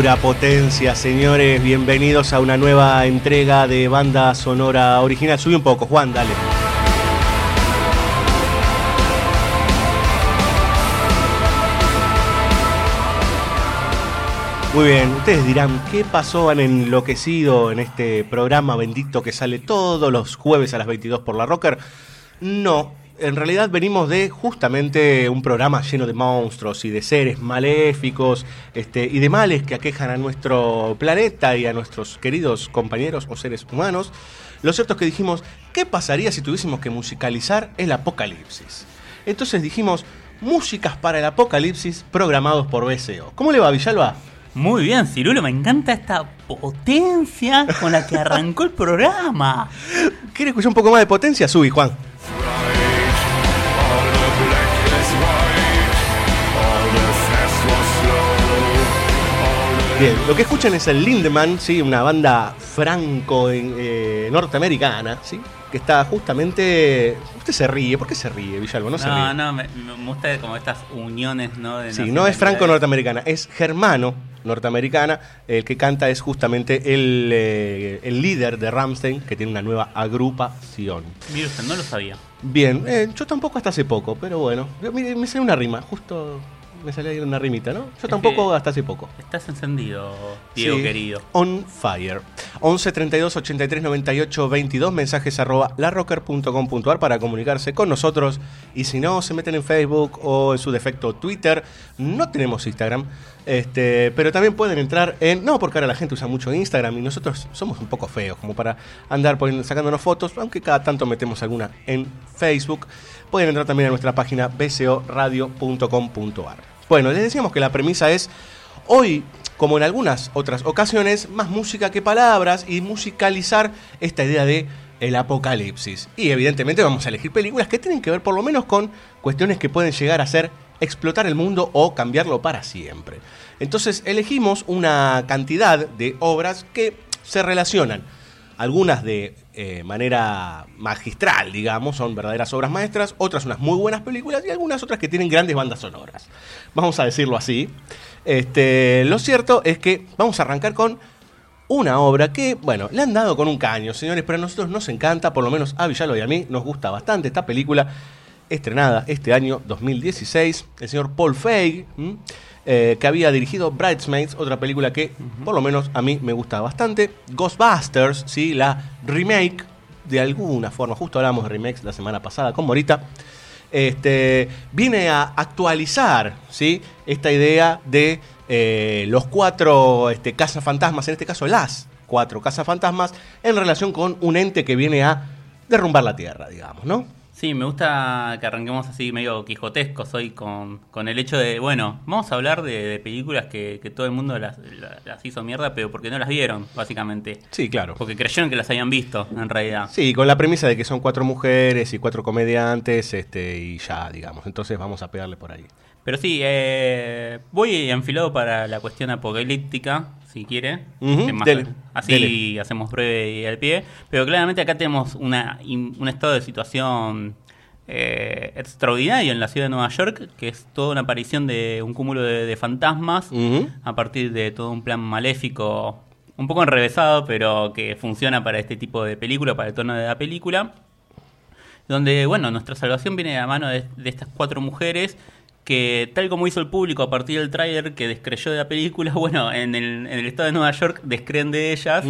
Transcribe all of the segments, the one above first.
Pura potencia, señores. Bienvenidos a una nueva entrega de banda sonora original. Sube un poco, Juan, dale. Muy bien, ustedes dirán, ¿qué pasó? Han enloquecido en este programa bendito que sale todos los jueves a las 22 por la Rocker. No, en realidad venimos de justamente un programa lleno de monstruos y de seres maléficos este, y de males que aquejan a nuestro planeta y a nuestros queridos compañeros o seres humanos. Lo cierto es que dijimos, ¿qué pasaría si tuviésemos que musicalizar el apocalipsis? Entonces dijimos, músicas para el apocalipsis programados por BCO. ¿Cómo le va, Villalba? Muy bien, Cirulo, me encanta esta potencia con la que arrancó el programa. ¿Quiere escuchar un poco más de potencia? Subí, Juan. Bien, lo que escuchan es el Lindemann, ¿sí? una banda franco eh, norteamericana, ¿sí? que está justamente... Usted se ríe, ¿por qué se ríe, Villalba? No, se ríe. No, me, me gusta como estas uniones, ¿no? De Sí, no es franco norteamericana, es germano norteamericana. El que canta es justamente el, eh, el líder de Ramstein, que tiene una nueva agrupación. Mire usted, no lo sabía. Bien, eh, yo tampoco hasta hace poco, pero bueno, yo- mire, me salió una rima, justo me salió ahí una rimita, ¿no? Yo tampoco hasta hace poco. Estás encendido, Diego Sí. querido. On fire. 11 32 83 98 22 mensajes arroba larrocker.com.ar para comunicarse con nosotros. Y si no, se meten en Facebook o en su defecto Twitter. No tenemos Instagram. Este, pero también pueden entrar en. No, porque ahora la gente usa mucho Instagram y nosotros somos un poco feos como para andar poniendo- sacándonos fotos, aunque cada tanto metemos alguna en Facebook. Pueden entrar también a nuestra página bcoradio.com.ar. Bueno, les decíamos que la premisa es Hoy, como en algunas otras ocasiones, más música que palabras y musicalizar esta idea de el apocalipsis. Y evidentemente vamos a elegir películas que tienen que ver por lo menos con cuestiones que pueden llegar a ser explotar el mundo o cambiarlo para siempre. Entonces elegimos una cantidad de obras que se relacionan. Algunas de eh, manera magistral, digamos, son verdaderas obras maestras, otras unas muy buenas películas y algunas otras que tienen grandes bandas sonoras. Vamos a decirlo así. Este, lo cierto es que vamos a arrancar con una obra que, bueno, le han dado con un caño, señores, pero a nosotros nos encanta, por lo menos a Villalba y a mí, nos gusta bastante esta película, estrenada este año 2016, el señor Paul Feig. Eh, que había dirigido Bridesmaids, otra película que, por lo menos a mí, me gusta bastante, Ghostbusters, ¿sí? la remake, de alguna forma, justo hablamos de remakes la semana pasada con Morita, este, viene a actualizar ¿sí? esta idea de eh, los cuatro este, cazafantasmas, en este caso las cuatro cazafantasmas, en relación con un ente que viene a derrumbar la Tierra, digamos, ¿no? Sí, me gusta que arranquemos así medio quijotescos hoy con, con el hecho de, bueno, vamos a hablar de, de películas que, que todo el mundo las, las- las hizo mierda, pero porque no las vieron, básicamente. Sí, claro. Porque creyeron que las habían visto, en realidad. Sí, con la premisa de que son cuatro mujeres y cuatro comediantes, este, y ya, digamos. Entonces vamos a pegarle por ahí. Pero sí, eh, voy enfilado para la cuestión apocalíptica, si quiere. Más- dele, así dele. hacemos breve y al pie. Pero claramente acá tenemos una, in- un estado de situación eh, extraordinario en la ciudad de Nueva York, que es toda una aparición de un cúmulo de, de fantasmas a partir de todo un plan maléfico, un poco enrevesado, pero que funciona para este tipo de película, para el tono de la película. Donde, bueno, nuestra salvación viene de la mano de, de estas cuatro mujeres que, tal como hizo el público a partir del tráiler que descreyó de la película, bueno, en el, en el estado de Nueva York descreen de ellas.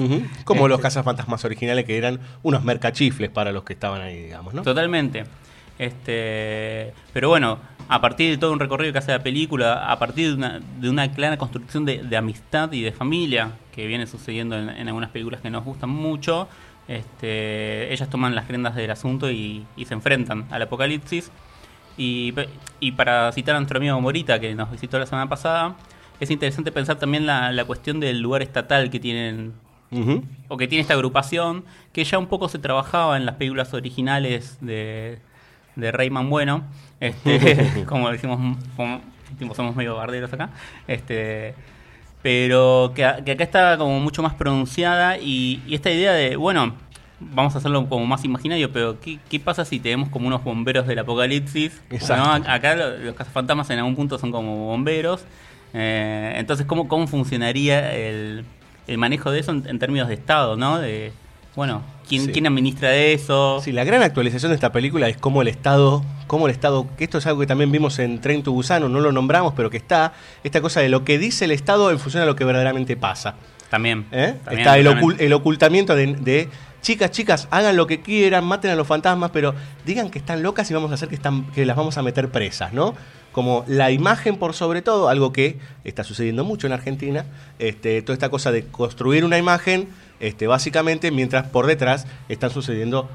Como los Este, cazafantasmas originales que eran unos mercachifles para los que estaban ahí, digamos, ¿no? Totalmente. Este, pero bueno, a partir de todo un recorrido que hace la película, a partir de una, de una clara construcción de, de amistad y de familia que viene sucediendo en, en algunas películas que nos gustan mucho, este, ellas toman las riendas del asunto y, y se enfrentan al apocalipsis. Y, para citar a nuestro amigo Morita, que nos visitó la semana pasada, es interesante pensar también la, la cuestión del lugar estatal que tienen o que tiene esta agrupación, que ya un poco se trabajaba en las películas originales de, de Rayman Bueno, este, como decimos, como, somos medio barderos acá, este, pero que, que acá está como mucho más pronunciada y, y esta idea de, bueno, vamos a hacerlo como más imaginario, pero ¿qué, qué pasa si tenemos como unos bomberos del apocalipsis? Exacto. ¿no? Acá lo- los cazafantasmas en algún punto son como bomberos. Eh, entonces, ¿cómo, cómo funcionaría el, el manejo de eso en, en términos de Estado, ¿no? De, bueno, ¿quién, Sí. ¿quién administra eso? Sí, la gran actualización de esta película es cómo el Estado, cómo el Estado, que esto es algo que también vimos en Tren to Gusano, no lo nombramos, pero que está, esta cosa de lo que dice el Estado en función a lo que verdaderamente pasa. También. ¿eh? también, está el, ocultamiento de, de, chicas, chicas, hagan lo que quieran, maten a los fantasmas, pero digan que están locas y vamos a hacer que, están, que las vamos a meter presas, ¿no? Como la imagen por sobre todo, algo que está sucediendo mucho en Argentina, este, toda esta cosa de construir una imagen, este, básicamente, mientras por detrás están sucediendo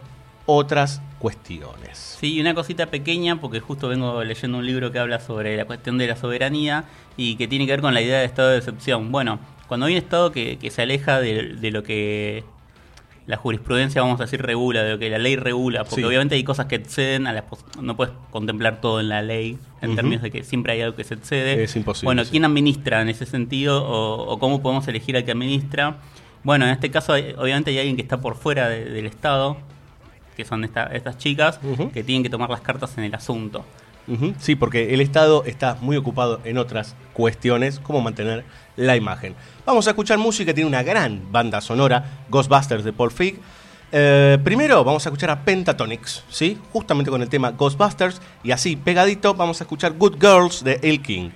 otras cuestiones. Sí, y una cosita pequeña, porque justo vengo leyendo un libro que habla sobre la cuestión de la soberanía y que tiene que ver con la idea de estado de excepción. Bueno, cuando hay un estado que, se aleja de lo que la jurisprudencia, vamos a decir, regula, de lo que la ley regula, porque Sí. obviamente hay cosas que exceden a las no puedes contemplar todo en la ley, en términos de que siempre hay algo que se excede. Es imposible, Bueno, sí. ¿quién administra en ese sentido o, o cómo podemos elegir al que administra? Bueno, en este caso, obviamente hay alguien que está por fuera de- del Estado, que son esta- estas chicas, que tienen que tomar las cartas en el asunto. Sí, porque el Estado está muy ocupado en otras cuestiones, como mantener la imagen. Vamos a escuchar música, tiene una gran banda sonora, Ghostbusters de Paul Feig. Eh, primero vamos a escuchar a Pentatonix, ¿sí? justamente con el tema Ghostbusters, y así pegadito vamos a escuchar Good Girls de El King.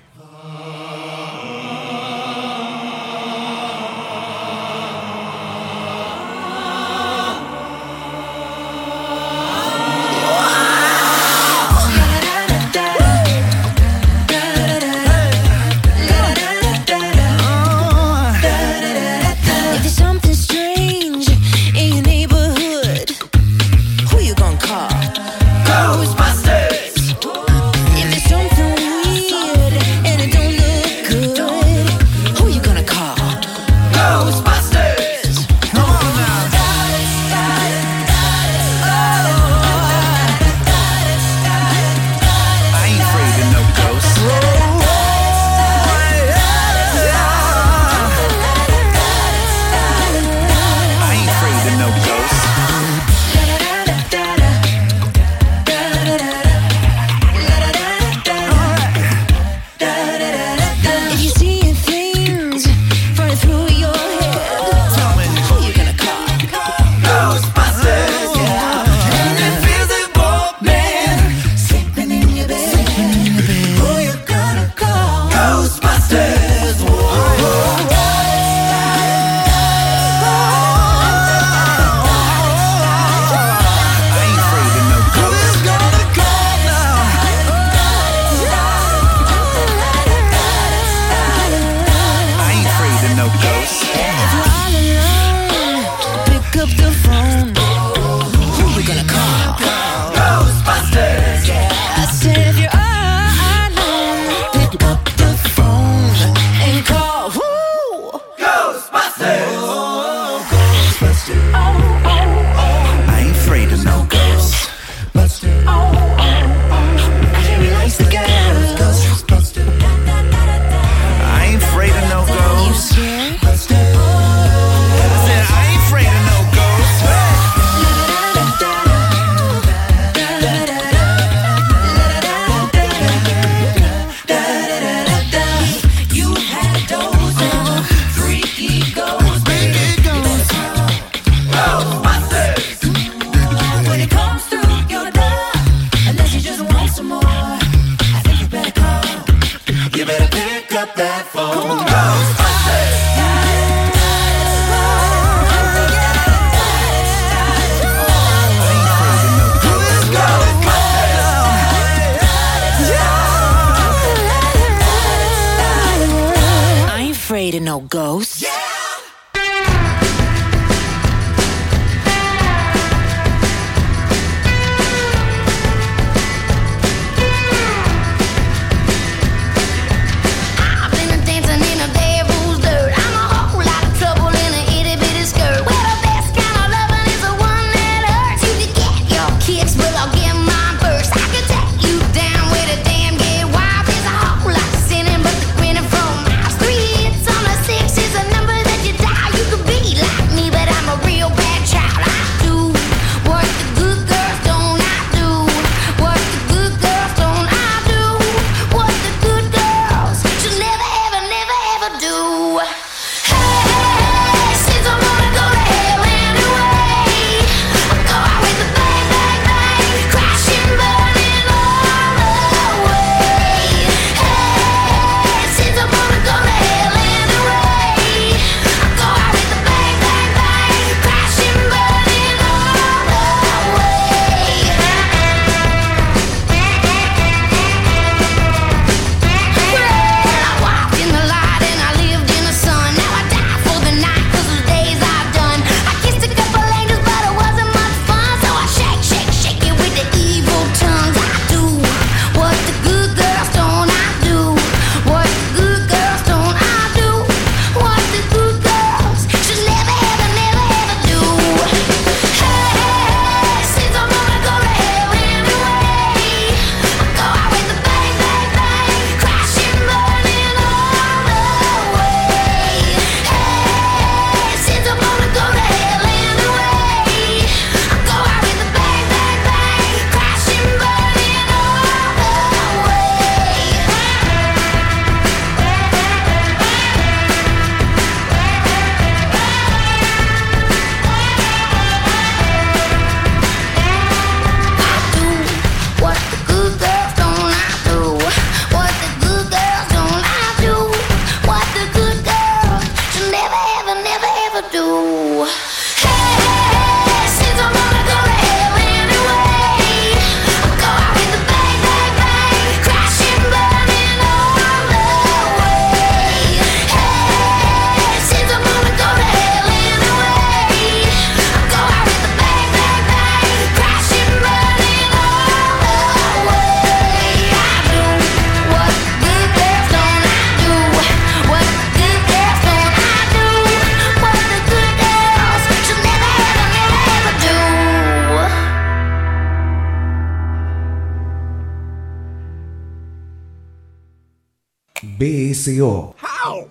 BSO. How?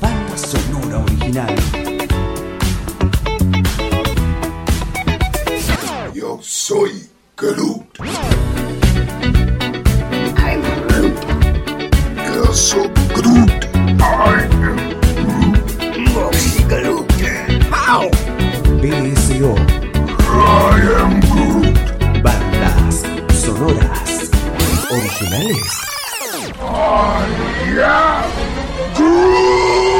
Banda sonora original. Yo soy Groot. I'm Groot. Yo soy Groot. I am Groot. How? BSO. I am Groot. Bandas sonoras originales. Oh, I am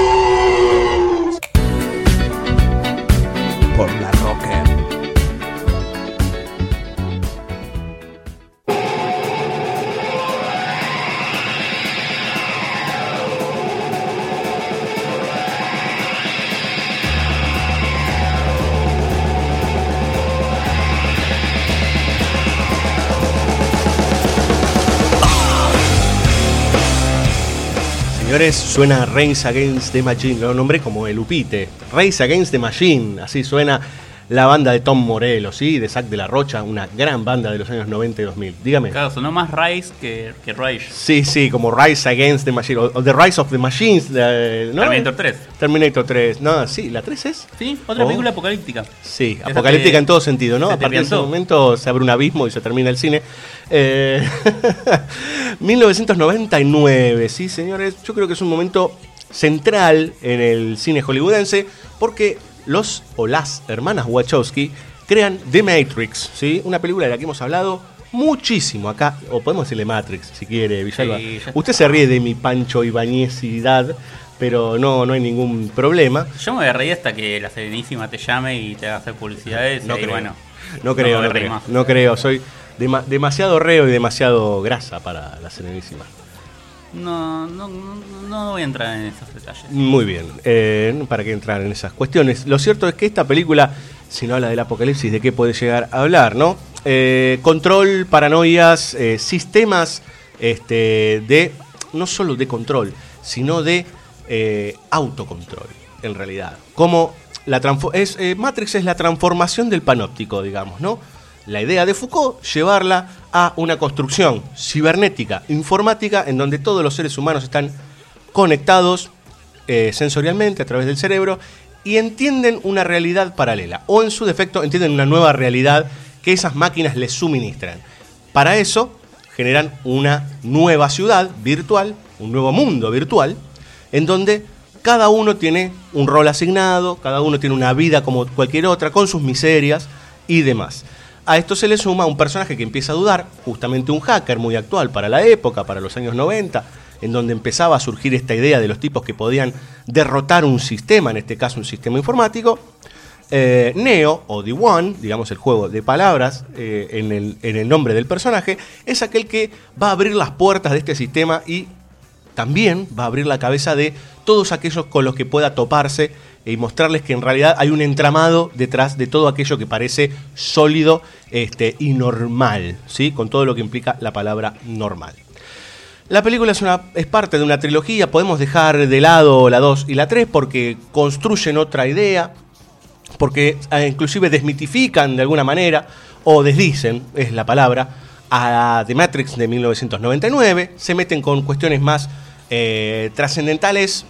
señores, suena Reigns Against the Machine, lo nombré como el Upite. Reigns Against the Machine, así suena la banda de Tom Morello, ¿sí? De Zack de la Rocha, una gran banda de los años 90 y 2000. Dígame. Claro, sonó más Rise que, que Rage. Sí, sí, como Rise Against the Machine, o, The Rise of the Machines. ¿no? Terminator 3. Terminator 3. No, sí, ¿la 3 es? Sí, otra película oh. apocalíptica. Sí, apocalíptica en todo sentido, ¿no? A partir de ese momento se abre un abismo y se termina el cine. Eh, 1999, sí, señores. Yo creo que es un momento central en el cine hollywoodense porque los o las hermanas Wachowski crean The Matrix, ¿sí? Una película de la que hemos hablado muchísimo acá, o podemos decirle Matrix, si quiere, Villalba. Usted se ríe de mi Pancho Ibañezidad, pero no, no hay ningún problema. Yo me voy a reír hasta que la serenísima te llame y te haga hacer publicidades. No, creo. Bueno, no creo, no, no creo, no creo. Soy demasiado reo y demasiado grasa para la serenísima. No, no, no, voy a entrar en esos detalles. Muy bien, eh, para que entrar en esas cuestiones. Lo cierto es que esta película, si no habla del apocalipsis, ¿de qué puede llegar a hablar? no? Eh, control, paranoias, eh, sistemas este, de, no solo de control, sino de autocontrol, en realidad. Como la es, Matrix es la transformación del panóptico, digamos, ¿no? La idea de Foucault, llevarla a una construcción cibernética, informática, en donde todos los seres humanos están conectados eh, sensorialmente a través del cerebro y entienden una realidad paralela, o en su defecto entienden una nueva realidad que esas máquinas les suministran. Para eso generan una nueva ciudad virtual, un nuevo mundo virtual, en donde cada uno tiene un rol asignado, cada uno tiene una vida como cualquier otra, con sus miserias y demás. A esto se le suma un personaje que empieza a dudar, justamente un hacker muy actual para la época, para los años 90, en donde empezaba a surgir esta idea de los tipos que podían derrotar un sistema, en este caso un sistema informático. Eh, Neo, o The One, digamos el juego de palabras eh, en, el, en el nombre del personaje, es aquel que va a abrir las puertas de este sistema y también va a abrir la cabeza de todos aquellos con los que pueda toparse y mostrarles que en realidad hay un entramado detrás de todo aquello que parece sólido este, y normal, ¿sí? con todo lo que implica la palabra normal. La película es, una, es parte de una trilogía, podemos dejar de lado la 2 y la 3 porque construyen otra idea, porque eh, inclusive desmitifican de alguna manera, o desdicen, es la palabra, a The Matrix de 1999, se meten con cuestiones más eh, trascendentales,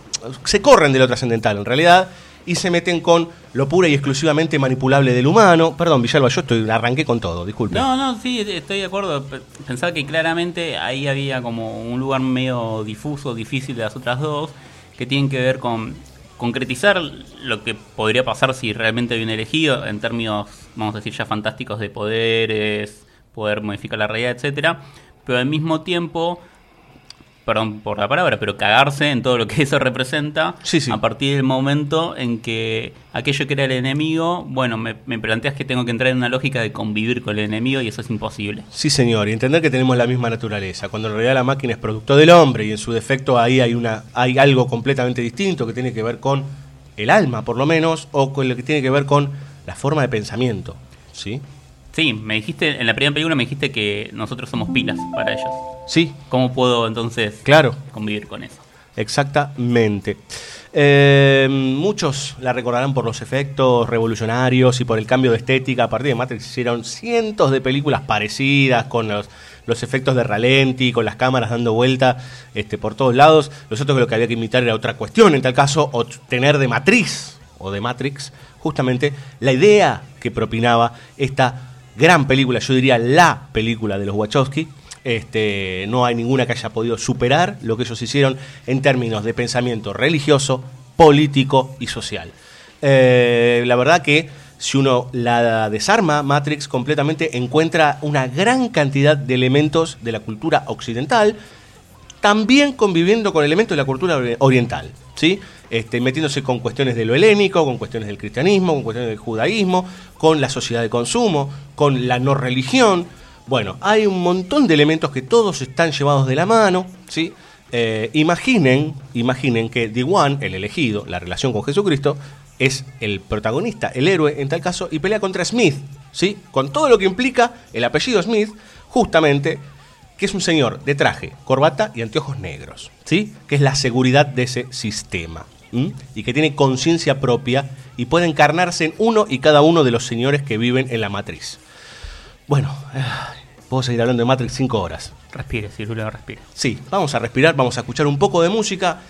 se corren de lo trascendental en realidad, y se meten con lo pura y exclusivamente manipulable del humano. Perdón, Villalba, yo estoy, arranqué con todo, disculpe. No, no, sí, estoy de acuerdo. Pensaba que claramente ahí había como un lugar medio difuso, difícil de las otras dos, que tienen que ver con concretizar lo que podría pasar si realmente un elegido en términos, vamos a decir, ya fantásticos de poderes, poder modificar la realidad, etcétera, pero al mismo tiempo perdón por la palabra, pero cagarse en todo lo que eso representa a partir del momento en que aquello que era el enemigo, bueno, me, me planteas que tengo que entrar en una lógica de convivir con el enemigo y eso es imposible. Sí, señor, y entender que tenemos la misma naturaleza, cuando en realidad la máquina es producto del hombre y en su defecto ahí hay, una, hay algo completamente distinto que tiene que ver con el alma, por lo menos, o con lo que tiene que ver con la forma de pensamiento, ¿sí? Sí, me dijiste, en la primera película me dijiste que nosotros somos pilas para ellos. Sí. ¿Cómo puedo entonces Claro. convivir con eso? Exactamente. Eh, muchos la recordarán por los efectos revolucionarios y por el cambio de estética. A partir de Matrix hicieron cientos de películas parecidas con los, los efectos de ralenti, con las cámaras dando vuelta este, por todos lados. Que lo que había que imitar era otra cuestión, en tal caso, o tener de matriz o de Matrix, justamente la idea que propinaba esta gran película, yo diría la película de los Wachowski, este, no hay ninguna que haya podido superar lo que ellos hicieron en términos de pensamiento religioso, político y social. Eh, la verdad que si uno la desarma, Matrix completamente encuentra una gran cantidad de elementos de la cultura occidental, también conviviendo con elementos de la cultura ori- oriental, ¿sí? Este, metiéndose con cuestiones de lo helénico, con cuestiones del cristianismo, con cuestiones del judaísmo, con la sociedad de consumo, con la no religión. Bueno, hay un montón de elementos que todos están llevados de la mano, ¿sí? Eh, imaginen, imaginen que The One, el elegido, la relación con Jesucristo, es el protagonista, el héroe en tal caso, y pelea contra Smith, ¿sí? Con todo lo que implica el apellido Smith, justamente, que es un señor de traje, corbata y anteojos negros, ¿sí? Que es la seguridad de ese sistema, ¿m? y que tiene conciencia propia y puede encarnarse en uno y cada uno de los señores que viven en la matriz. Bueno, ay, puedo seguir hablando de Matrix cinco horas. Respire, Cirulo, respire. Sí, vamos a respirar, vamos a escuchar un poco de música.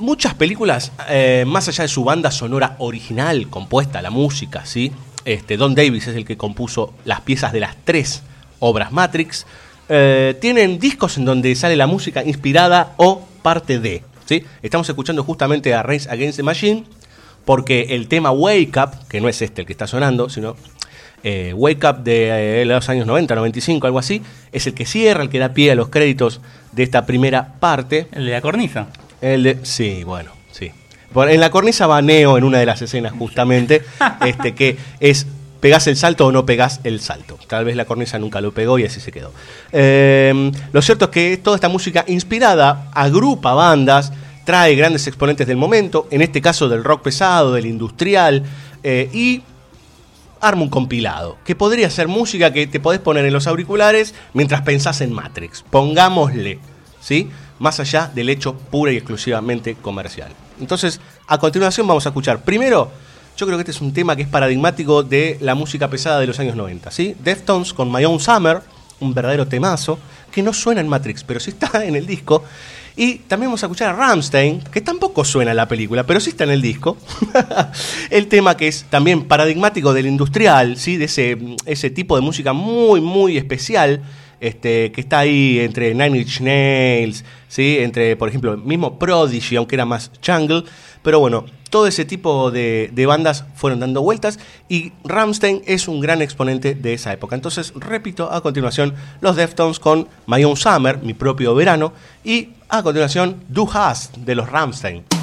Muchas películas, eh, más allá de su banda sonora original, compuesta, la música, ¿sí? Este, Don Davis es el que compuso las piezas de las tres obras Matrix. eh, tienen discos en donde sale la música inspirada o parte de, ¿sí? Estamos escuchando justamente a Race Against the Machine, porque el tema Wake Up, que no es este el que está sonando, sino eh, Wake Up de eh, los años 90, 95, algo así, es el que cierra, el que da pie a los créditos de esta primera parte. El de la cornisa. El de, sí, bueno, sí. En la cornisa va Neo en una de las escenas justamente, este, que es pegás el salto o no pegás el salto. Tal vez la cornisa nunca lo pegó y así se quedó. Eh, lo cierto es que toda esta música inspirada agrupa bandas, trae grandes exponentes del momento, en este caso del rock pesado, del industrial, eh, y arma un compilado, que podría ser música que te podés poner en los auriculares mientras pensás en Matrix. Pongámosle, ¿sí? Más allá del hecho pura y exclusivamente comercial. Entonces, a continuación vamos a escuchar primero, yo creo que este es un tema que es paradigmático de la música pesada de los años 90, ¿sí? Deftones con My Own Summer, un verdadero temazo, que no suena en Matrix, pero sí está en el disco. Y también vamos a escuchar a Ramstein, que tampoco suena en la película, pero sí está en el disco. el tema que es también paradigmático del industrial, ¿sí? de ese, ese tipo de música muy, muy especial, este, que está ahí entre Nine Inch Nails, ¿sí? entre, por ejemplo, el mismo Prodigy, aunque era más jungle. Pero bueno, todo ese tipo de, bandas fueron dando vueltas y Ramstein es un gran exponente de esa época. Entonces, repito, a continuación, los Deftones con My Own Summer, mi propio verano, y a continuación, Du Hast de los Ramstein.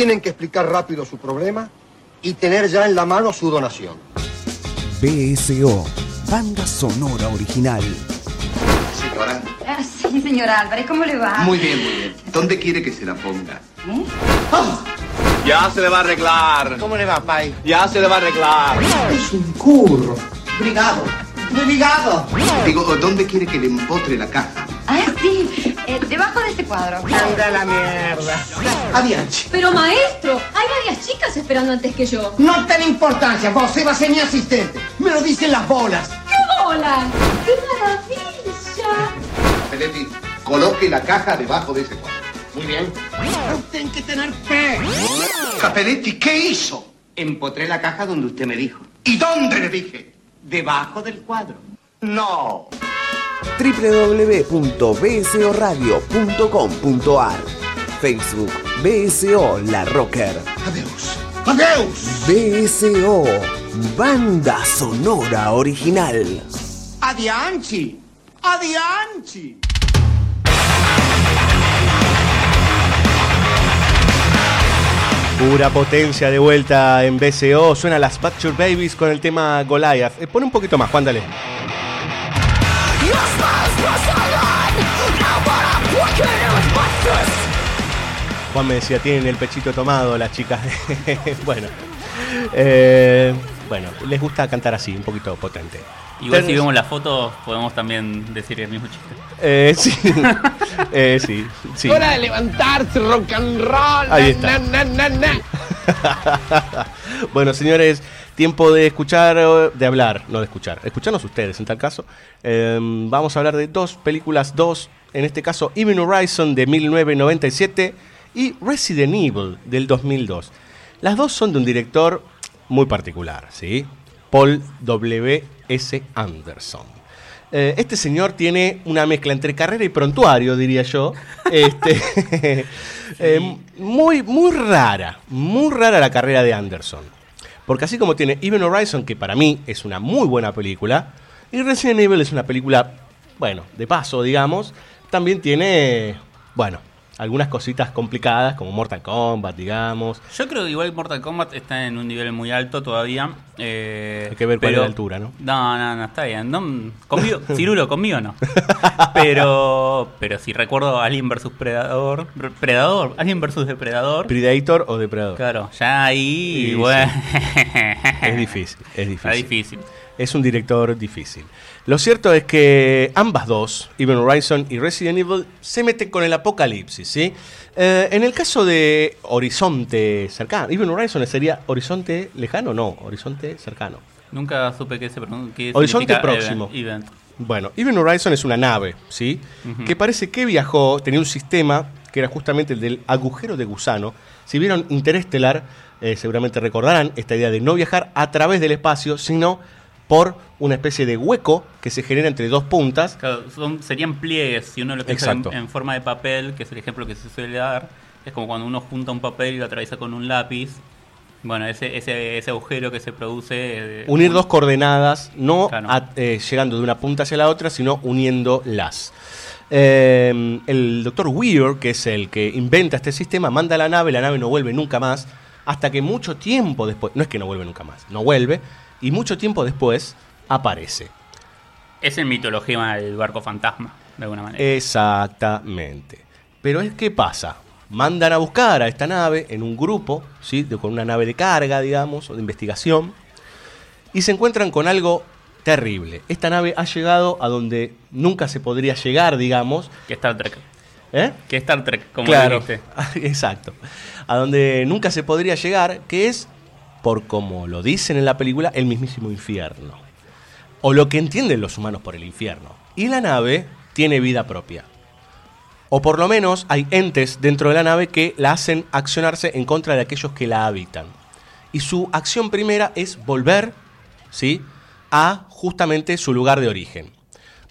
Tienen que explicar rápido su problema y tener ya en la mano su donación. BSO, banda sonora original. Señora, Ah, sí, señor Álvarez, ¿cómo le va? muy bien, muy bien. ¿Dónde quiere que se la ponga? ¿Eh? Ya se le va a arreglar. ¿Cómo le va, Pai? Ya se le va a arreglar. Es un curro. Brigado. Brigado. Digo, ¿dónde quiere que le empotre la caja? Ah, sí, cuadro. Anda la mierda. Adiante. Pero maestro, hay varias chicas esperando antes que yo. No ten importancia, vos va a ser mi asistente. Me lo dicen las bolas. ¡Qué bola! ¡Qué maravilla! Peletti, coloque la caja debajo de ese cuadro. Muy bien. Tienen que tener fe. Capelletti, ¿qué hizo? Empotré la caja donde usted me dijo. ¿Y dónde le dije? Debajo del cuadro. No. www.bsoradio.com.ar Facebook BSO La Rocker. Adeus. Adeus. BSO, banda sonora original. Adianchi. Adianchi. Pura potencia de vuelta en BCO. Suena las Butcher Babies con el tema Goliath. Eh, pon un poquito más, Juan, dale. Juan me decía, tienen el pechito tomado las chicas. bueno. Eh, bueno, les gusta cantar así, un poquito potente. Igual si vemos la foto, podemos también decir el mismo chiste. Eh, sí. Eh, sí, sí. Hora de levantarse, rock and roll. Ahí na, está. na, na, na, na. bueno, señores, tiempo de escuchar, de hablar, no de escuchar. Escucharnos ustedes en tal caso. Eh, vamos a hablar de dos películas, dos, en este caso Even Horizon de 1997 y Resident Evil del 2002. Las dos son de un director muy particular, ¿sí? Paul W. S. Anderson. Eh, este señor tiene una mezcla entre carrera y prontuario, diría yo. Este, eh, muy, muy rara, muy rara la carrera de Anderson. Porque así como tiene Even Horizon, que para mí es una muy buena película, y Resident Evil es una película, bueno, de paso, digamos, también tiene, bueno, algunas cositas complicadas, como Mortal Kombat, digamos. Yo creo que igual Mortal Kombat está en un nivel muy alto todavía. eh, Hay que ver cuál es la altura, ¿no? No, no, no, está bien. No, conmigo, Cirulo, conmigo no. Pero, pero si recuerdo Alien vs Predador, Predador, Alien vs Depredador. Predator o Depredador. Claro, ya ahí, bueno. Es difícil, es difícil. Está difícil. Es un director difícil. Lo cierto es que ambas dos, Even Horizon y Resident Evil, se meten con el apocalipsis, ¿sí? Eh, en el caso de Horizonte cercano, Even Horizon sería Horizonte lejano, no, Horizonte cercano. Nunca supe qué se qué Horizonte próximo. event-. Bueno, Even Horizon es una nave, ¿sí? Que parece que viajó, tenía un sistema que era justamente el del agujero de gusano. Si vieron Interestelar, eh, seguramente recordarán esta idea de no viajar a través del espacio, sino por una especie de hueco que se genera entre dos puntas. Claro, son- serían pliegues, si uno lo piensa en, forma de papel, que es el ejemplo que se suele dar, es como cuando uno junta un papel y lo atraviesa con un lápiz. Bueno, ese, ese, ese agujero que se produce... eh, Unir dos coordenadas, no Claro. a- eh, llegando de una punta hacia la otra, sino uniéndolas. Eh, el doctor Weir, que es el que inventa este sistema, manda a la nave, la nave no vuelve nunca más, hasta que mucho tiempo después, no es que no vuelve nunca más, no vuelve, y mucho tiempo después aparece. Es el mitología del barco fantasma, de alguna manera. Exactamente. Pero es que pasa, mandan a buscar a esta nave en un grupo, ¿sí? De- con una nave de carga, digamos, o de investigación, y se encuentran con algo terrible. Esta nave ha llegado a donde nunca se podría llegar, digamos. Que Star Trek. ¿Eh? Que Star Trek, como claro, dijiste. exacto. A donde nunca se podría llegar, que es, por como lo dicen en la película, el mismísimo infierno. O lo que entienden los humanos por el infierno. Y la nave tiene vida propia. O por lo menos hay entes dentro de la nave que la hacen accionarse en contra de aquellos que la habitan. Y su acción primera es volver, ¿sí? A justamente su lugar de origen.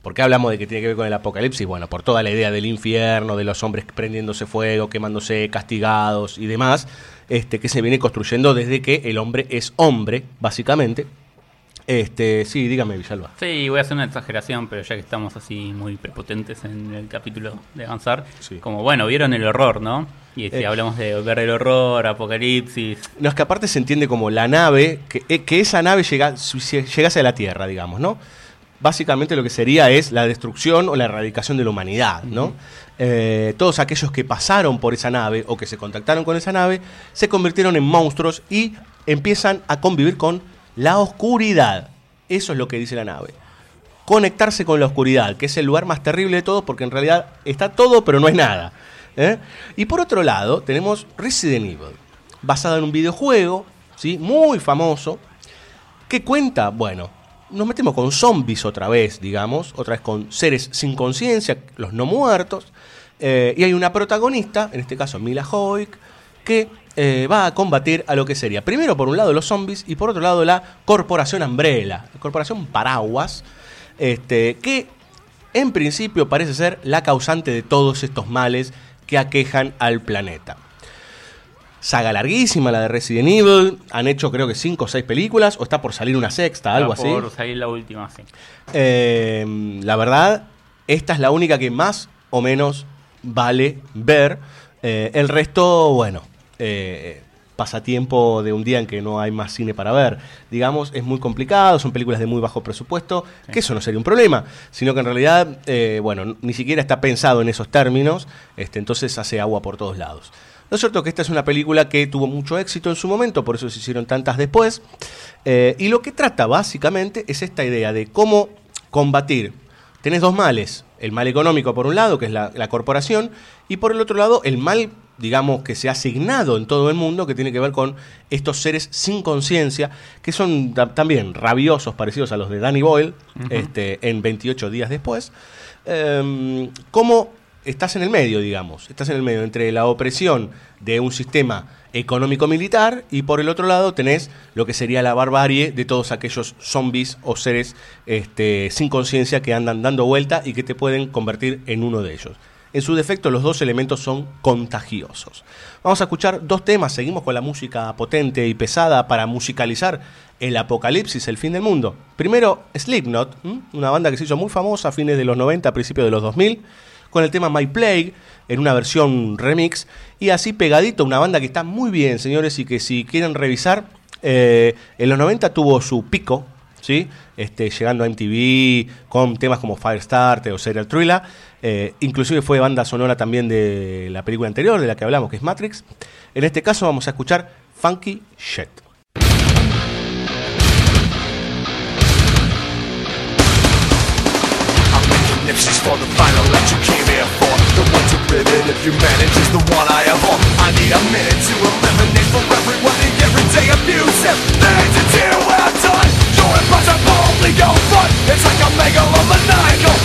¿Por qué hablamos de que tiene que ver con el apocalipsis? Bueno, por toda la idea del infierno, de los hombres prendiéndose fuego, quemándose, castigados y demás, este, que se viene construyendo desde que el hombre es hombre, básicamente. Este, sí, dígame, Villalba. Sí, voy a hacer una exageración, pero ya que estamos así muy prepotentes en el capítulo de avanzar, como bueno, vieron el horror, ¿no? Y si Eh. hablamos de ver el horror, apocalipsis, No, es que aparte se entiende como la nave, que, eh, que esa nave llega, llegase a la Tierra, digamos, ¿no? Básicamente lo que sería es la destrucción o la erradicación de la humanidad, ¿no? Eh, todos aquellos que pasaron por esa nave o que se contactaron con esa nave se convirtieron en monstruos y empiezan a convivir con la oscuridad. Eso es lo que dice la nave. Conectarse con la oscuridad, que es el lugar más terrible de todos porque en realidad está todo pero no es nada. ¿eh? Y por otro lado tenemos Resident Evil, basado en un videojuego, ¿sí? muy famoso, que cuenta, bueno, nos metemos con zombies otra vez, digamos, otra vez con seres sin conciencia, los no muertos, eh, y hay una protagonista, en este caso Mila Joik, que eh, va a combatir a lo que sería, primero por un lado los zombies y por otro lado la Corporación Umbrella, la Corporación Paraguas, este, que en principio parece ser la causante de todos estos males que aquejan al planeta. Saga larguísima la de Resident Evil. Han hecho creo que 5 o 6 películas. O está por salir una sexta, algo así. por salir la última, sí. Eh, la verdad, esta es la única que más o menos vale ver. Eh, el resto, bueno, eh, pasatiempo de un día en que no hay más cine para ver. Digamos, es muy complicado, son películas de muy bajo presupuesto, que eso no sería un problema, sino que en realidad, eh, bueno, ni siquiera está pensado en esos términos, este, entonces hace agua por todos lados. Lo cierto es que esta es una película que tuvo mucho éxito en su momento, por eso se hicieron tantas después. Eh, y lo que trata básicamente es esta idea de cómo combatir. Tenés dos males, el mal económico por un lado, que es la, la corporación, y por el otro lado el mal, digamos, que se ha asignado en todo el mundo, que tiene que ver con estos seres sin conciencia, que son ta- también rabiosos, parecidos a los de Danny Boyle, este, en 28 días después. Em, ¿Cómo estás en el medio, digamos? Estás en el medio entre la opresión de un sistema económico-militar y por el otro lado tenés lo que sería la barbarie de todos aquellos zombies o seres este, sin conciencia que andan dando vuelta y que te pueden convertir en uno de ellos. En su defecto, los dos elementos son contagiosos. Vamos a escuchar dos temas, seguimos con la música potente y pesada para musicalizar el apocalipsis, el fin del mundo. Primero, Slipknot, una banda que se hizo muy famosa a fines de los 90, a principios de los 2000, con el tema My Plague, en una versión remix, y así pegadito, una banda que está muy bien, señores, y que si quieren revisar, eh, en los 90 tuvo su pico, ¿sí? Este, llegando a MTV con temas como Firestarter o Serial Thriller. Eh, inclusive fue banda sonora también de la película anterior de la que hablamos, que es Matrix. En este caso vamos a escuchar Funky Shit. To if you manage is the one I abhor I need a minute to eliminate for everyone the everyday abusive. Things do when I'm done Your impression boldly go front It's like a megalomaniacal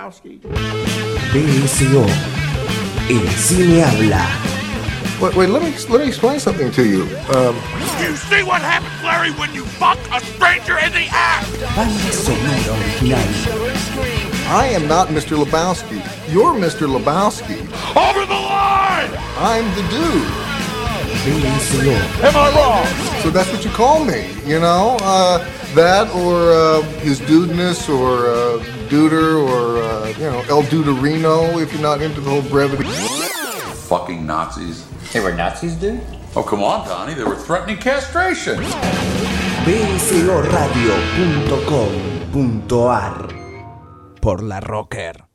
Lebowski? BSO. El cine habla. Wait, wait, let me let me explain something to you. Um, You see what happens, Larry, when you fuck a stranger in the ass? Banda sonora original. I am not Mr. Lebowski. You're Mr. Lebowski. Over the line! I'm the dude. Am I wrong? So that's what you call me, you know? Uh, that or uh, his dudeness or uh, duder or, uh, you know, El Duderino if you're not into the whole brevity. Fucking Nazis. They were Nazis, dude? Oh, come on, Donnie. They were threatening castration. bsoradio.com.ar Por la Rocker.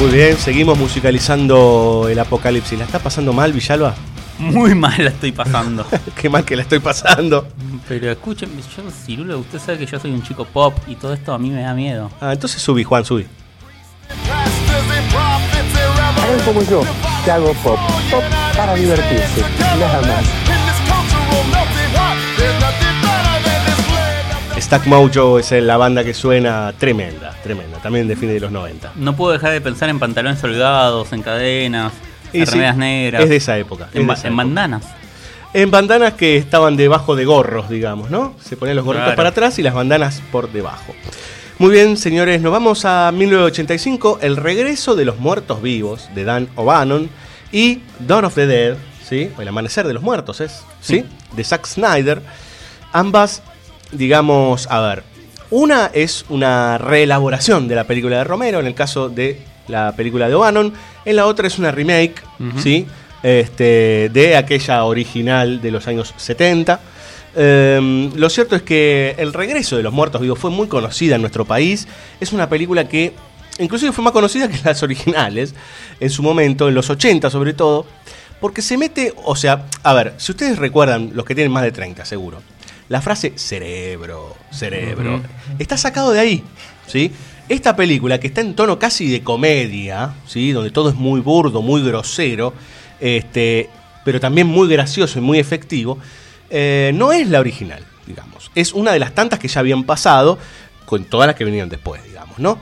Muy bien, seguimos musicalizando el apocalipsis. ¿La está pasando mal, Villalba? Muy mal la estoy pasando. Qué mal que la estoy pasando. Pero escúchenme, yo, Cirulo, usted sabe que yo soy un chico pop y todo esto a mí me da miedo. Ah, entonces subí, Juan, subí. Hagan como yo, que hago pop. Pop para divertirse, nada más. Stack Mojo es la banda que suena tremenda, tremenda. También de fines de los 90. No puedo dejar de pensar en pantalones holgados, en cadenas, en sí, remeras negras. es de esa época, En, de ba- esa en época. bandanas. En bandanas que estaban debajo de gorros, digamos, ¿no? Se ponían los gorritos Claro. para atrás y las bandanas por debajo. Muy bien, señores, nos vamos a 1985, El regreso de los muertos vivos, de Dan O'Bannon, y Dawn of the Dead, ¿sí? O El amanecer de los muertos, ¿es? ¿Sí? De Zack Snyder. Ambas, digamos, a ver, una es una reelaboración de la película de Romero, en el caso de la película de O'Bannon, en la otra es una remake. ¿sí? Este, de aquella original de los años 70. Eh, lo cierto es que El regreso de los muertos vivos fue muy conocida en nuestro país. Es una película que inclusive fue más conocida que las originales en su momento, en los 80 sobre todo, porque se mete, o sea, a ver, si ustedes recuerdan, los que tienen más de 30 seguro, la frase cerebro, cerebro, está sacado de ahí, ¿sí? Esta película que está en tono casi de comedia, ¿sí? Donde todo es muy burdo, muy grosero, este, pero también muy gracioso y muy efectivo, eh, no es la original, digamos. Es una de las tantas que ya habían pasado, con todas las que vinieron después, digamos, ¿no?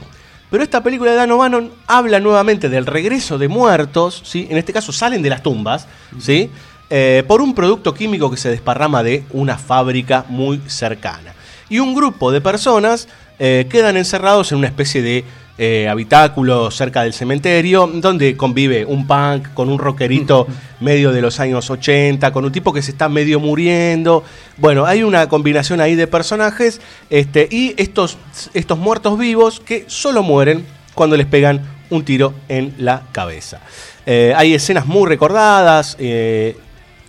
Pero esta película de Dan O'Bannon habla nuevamente del regreso de muertos, ¿sí? En este caso salen de las tumbas, ¿sí? Eh, por un producto químico que se desparrama de una fábrica muy cercana. Y un grupo de personas eh, quedan encerrados en una especie de eh, habitáculo cerca del cementerio, donde convive un punk con un rockerito medio de los años 80, con un tipo que se está medio muriendo. Bueno, hay una combinación ahí de personajes este, y estos, estos muertos vivos que solo mueren cuando les pegan un tiro en la cabeza. Eh, hay escenas muy recordadas, eh,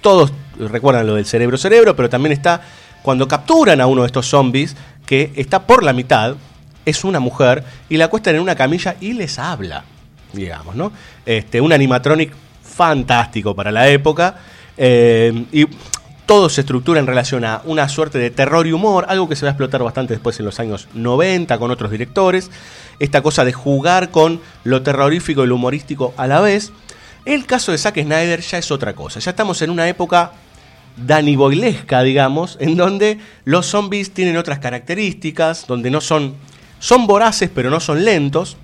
todos recuerdan lo del cerebro cerebro, pero también está cuando capturan a uno de estos zombies que está por la mitad, es una mujer, y la acuestan en una camilla y les habla, digamos, ¿no? Este, un animatronic fantástico para la época, eh, y todo se estructura en relación a una suerte de terror y humor, algo que se va a explotar bastante después en los años 90 con otros directores, esta cosa de jugar con lo terrorífico y lo humorístico a la vez. El caso de Zack Snyder ya es otra cosa, ya estamos en una época Danny Boylesca, digamos, en donde los zombies tienen otras características, donde no son, son voraces pero no son lentos,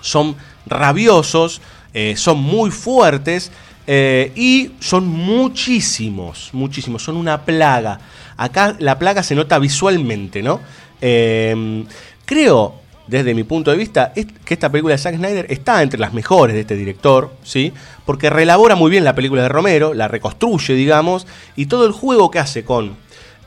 son rabiosos, eh, son muy fuertes eh, y son muchísimos, muchísimos, son una plaga. Acá la plaga se nota visualmente, ¿no? Eh, creo, desde mi punto de vista, es- que esta película de Zack Snyder está entre las mejores de este director, ¿sí? Porque relabora muy bien la película de Romero, la reconstruye, digamos, y todo el juego que hace con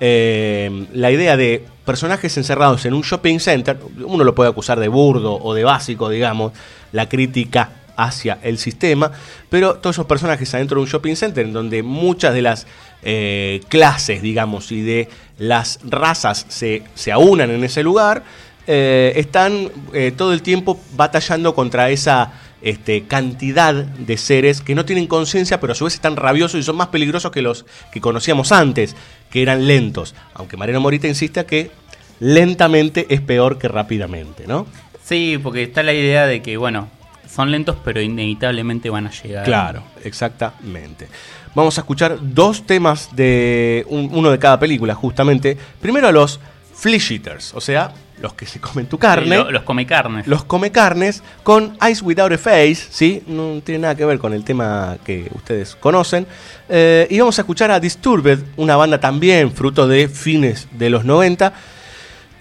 eh, la idea de personajes encerrados en un shopping center, uno lo puede acusar de burdo o de básico, digamos, la crítica hacia el sistema, pero todos esos personajes adentro de un shopping center en donde muchas de las eh, clases, digamos, y de las razas se, se aunan en ese lugar, eh, están eh, todo el tiempo batallando contra esa este, cantidad de seres que no tienen conciencia, pero a su vez están rabiosos y son más peligrosos que los que conocíamos antes, que eran lentos. Aunque Mariano Morita insista que lentamente es peor que rápidamente, ¿no? Sí, porque está la idea de que, bueno, son lentos, pero inevitablemente van a llegar. Claro, exactamente. Vamos a escuchar dos temas de uno de cada película, justamente. Primero a los Flesh Eaters, o sea, los que se comen tu carne. Los come carnes. Los come carnes con Ice Without a Face, ¿sí? No tiene nada que ver con el tema que ustedes conocen. Eh, y vamos a escuchar a Disturbed, una banda también fruto de fines de los 90,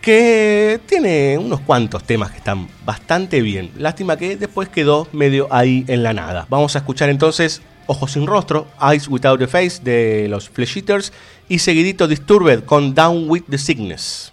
que tiene unos cuantos temas que están bastante bien. Lástima que después quedó medio ahí en la nada. Vamos a escuchar entonces Ojos sin rostro, Eyes Without a Face de los Flesh Eaters y seguidito Disturbed con Down with the Sickness.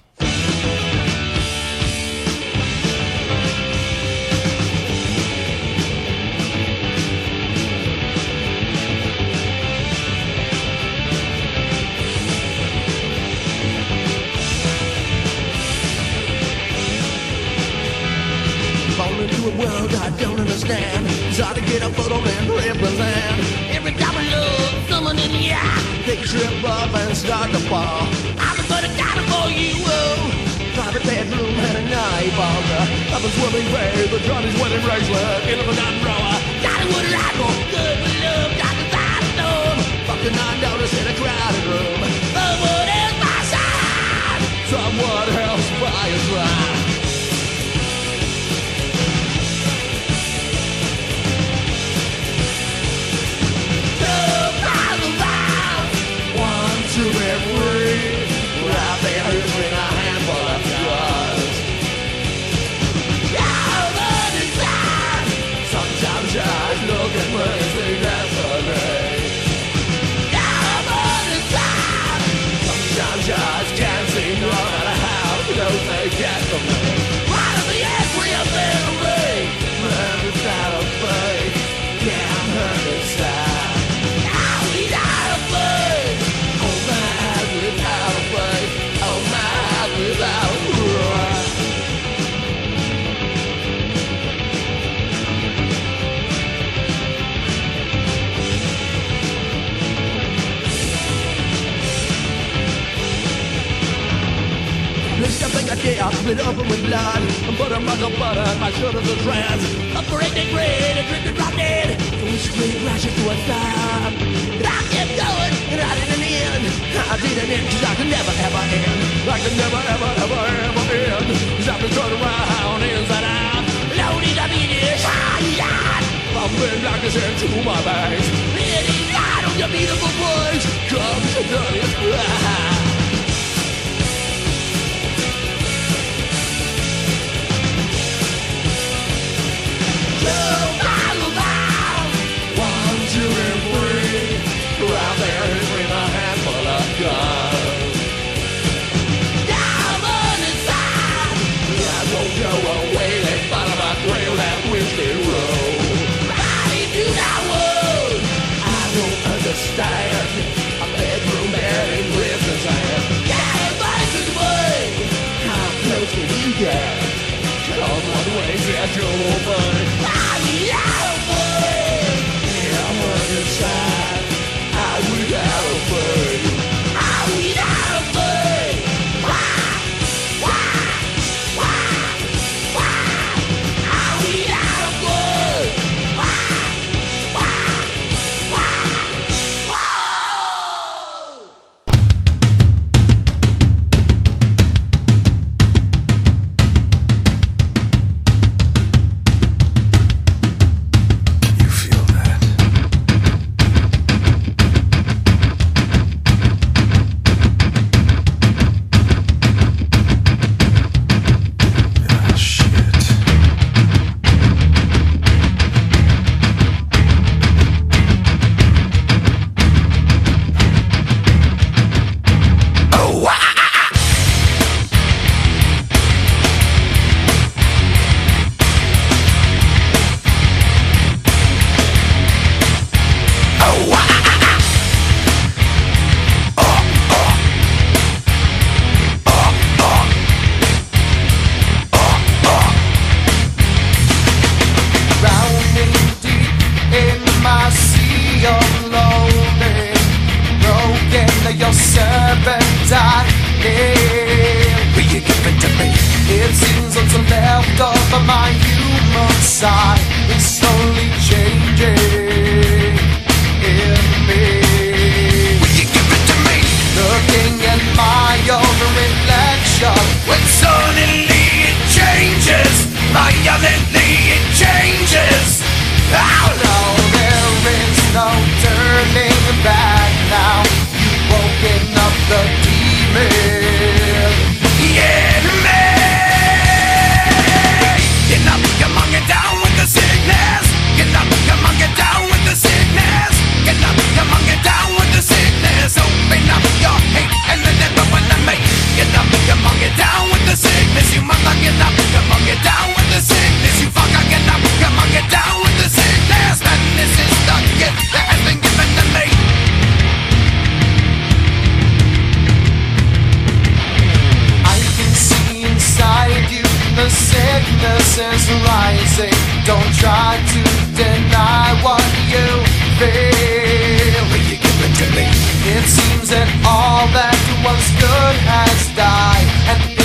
oh, oh. variety. Don't try to deny what you feel. You give it to me? It seems that all that good has died and.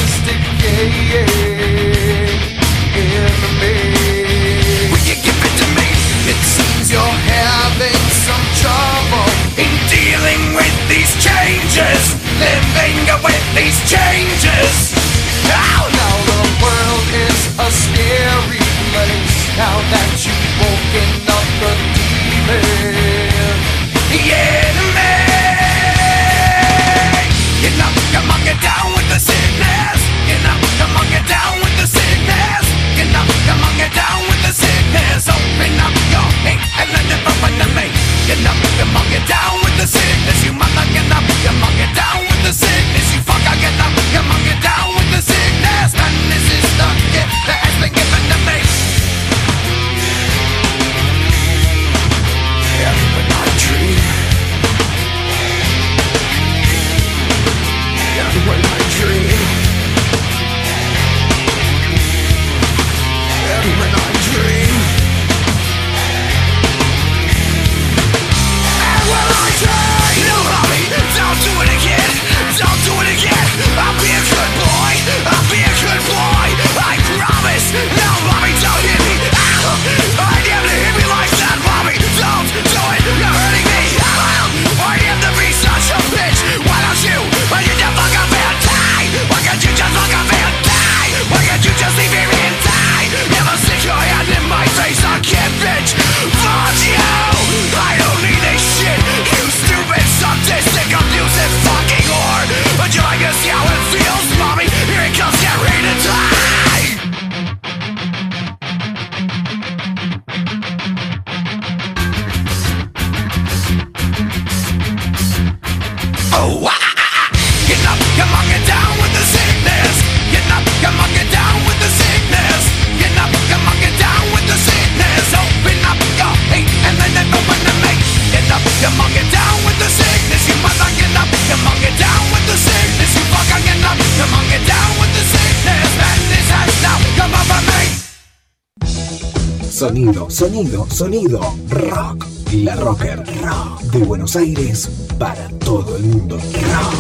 Sonido, sonido, rock. La Rocker. Rock. De Buenos Aires para todo el mundo. Rock.